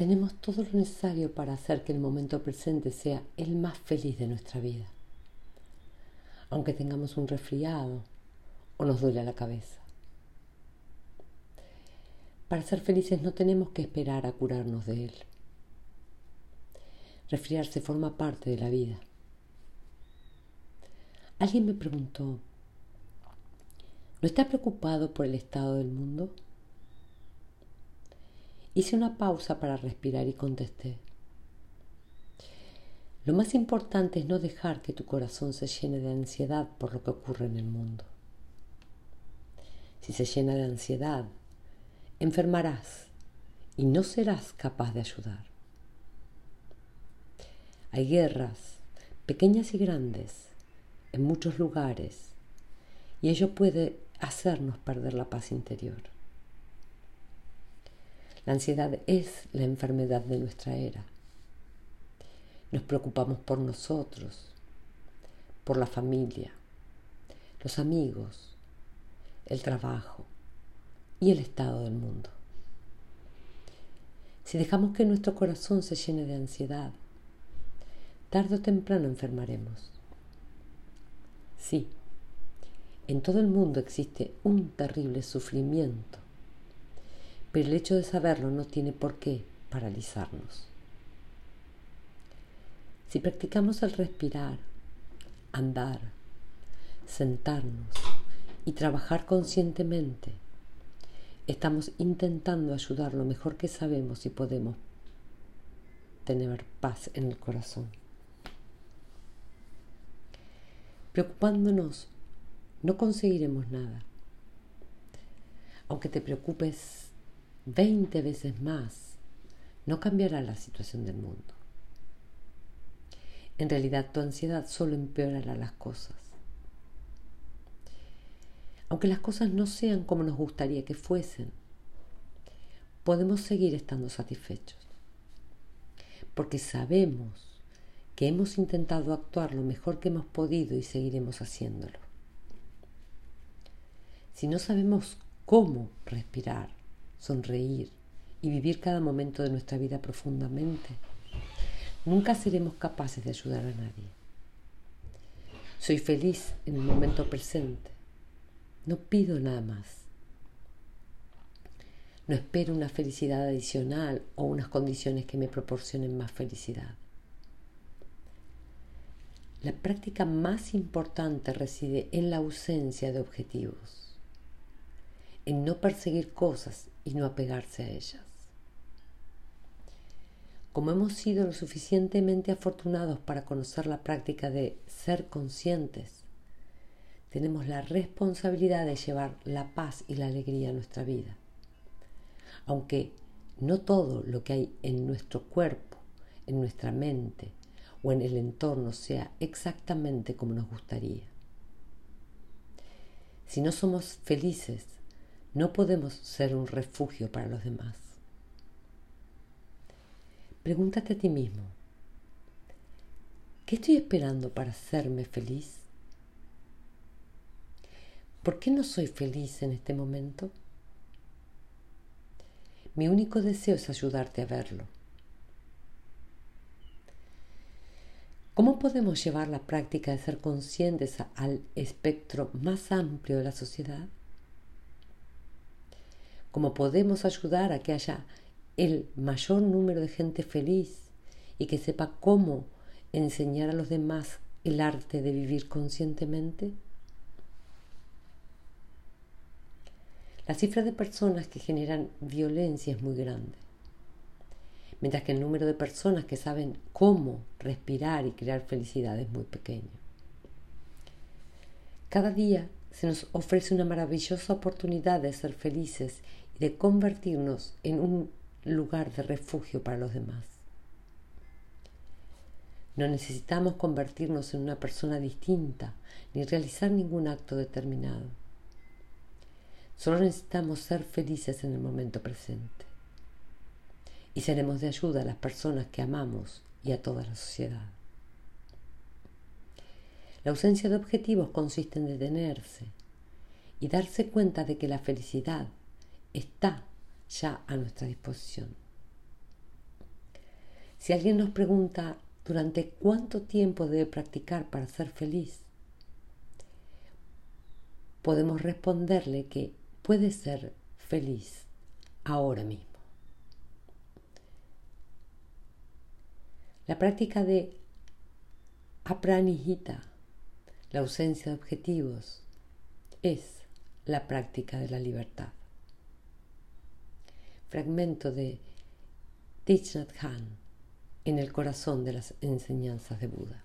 tenemos todo lo necesario para hacer que el momento presente sea el más feliz de nuestra vida. Aunque tengamos un resfriado o nos duele la cabeza. Para ser felices no tenemos que esperar a curarnos de él. Resfriarse forma parte de la vida. Alguien me preguntó, ¿no está preocupado por el estado del mundo? Hice una pausa para respirar y contesté. Lo más importante es no dejar que tu corazón se llene de ansiedad por lo que ocurre en el mundo. Si se llena de ansiedad, enfermarás y no serás capaz de ayudar. Hay guerras, pequeñas y grandes, en muchos lugares, y ello puede hacernos perder la paz interior. La ansiedad es la enfermedad de nuestra era. Nos preocupamos por nosotros, por la familia, los amigos, el trabajo, y el estado del mundo. Si dejamos que nuestro corazón se llene de ansiedad, tarde o temprano enfermaremos. Sí, en todo el mundo existe un terrible sufrimiento, pero el hecho de saberlo no tiene por qué paralizarnos. Si practicamos el respirar, andar, sentarnos y trabajar conscientemente, estamos intentando ayudar lo mejor que sabemos y podemos tener paz en el corazón. Preocupándonos, no conseguiremos nada. Aunque te preocupes 20 veces más, no cambiará la situación del mundo. En realidad tu ansiedad solo empeorará las cosas aunque las cosas no sean como nos gustaría que fuesen, podemos seguir estando satisfechos, porque sabemos que hemos intentado actuar lo mejor que hemos podido y seguiremos haciéndolo. Si no sabemos cómo respirar, sonreír y vivir cada momento de nuestra vida profundamente, nunca seremos capaces de ayudar a nadie. Soy feliz en el momento presente no pido nada más. No espero una felicidad adicional o unas condiciones que me proporcionen más felicidad. La práctica más importante reside en la ausencia de objetivos, en no perseguir cosas y no apegarse a ellas. Como hemos sido lo suficientemente afortunados para conocer la práctica de ser conscientes, tenemos la responsabilidad de llevar la paz y la alegría a nuestra vida. Aunque no todo lo que hay en nuestro cuerpo, en nuestra mente o en el entorno sea exactamente como nos gustaría. Si no somos felices, no podemos ser un refugio para los demás. Pregúntate a ti mismo, ¿qué estoy esperando para hacerme feliz? ¿Por qué no soy feliz en este momento? Mi único deseo es ayudarte a verlo. ¿Cómo podemos llevar la práctica de ser conscientes al espectro más amplio de la sociedad? ¿Cómo podemos ayudar a que haya el mayor número de gente feliz y que sepa cómo enseñar a los demás el arte de vivir conscientemente? La cifra de personas que generan violencia es muy grande, mientras que el número de personas que saben cómo respirar y crear felicidad es muy pequeño. Cada día se nos ofrece una maravillosa oportunidad de ser felices y de convertirnos en un lugar de refugio para los demás. No necesitamos convertirnos en una persona distinta ni realizar ningún acto determinado. Solo necesitamos ser felices en el momento presente. Y seremos de ayuda a las personas que amamos y a toda la sociedad. La ausencia de objetivos consiste en detenerse y darse cuenta de que la felicidad está ya a nuestra disposición. Si alguien nos pregunta durante cuánto tiempo debe practicar para ser feliz, podemos responderle que puede ser feliz ahora mismo. La práctica de apranihita, la ausencia de objetivos, es la práctica de la libertad. Fragmento de Thich Nhat en el corazón de las enseñanzas de Buda.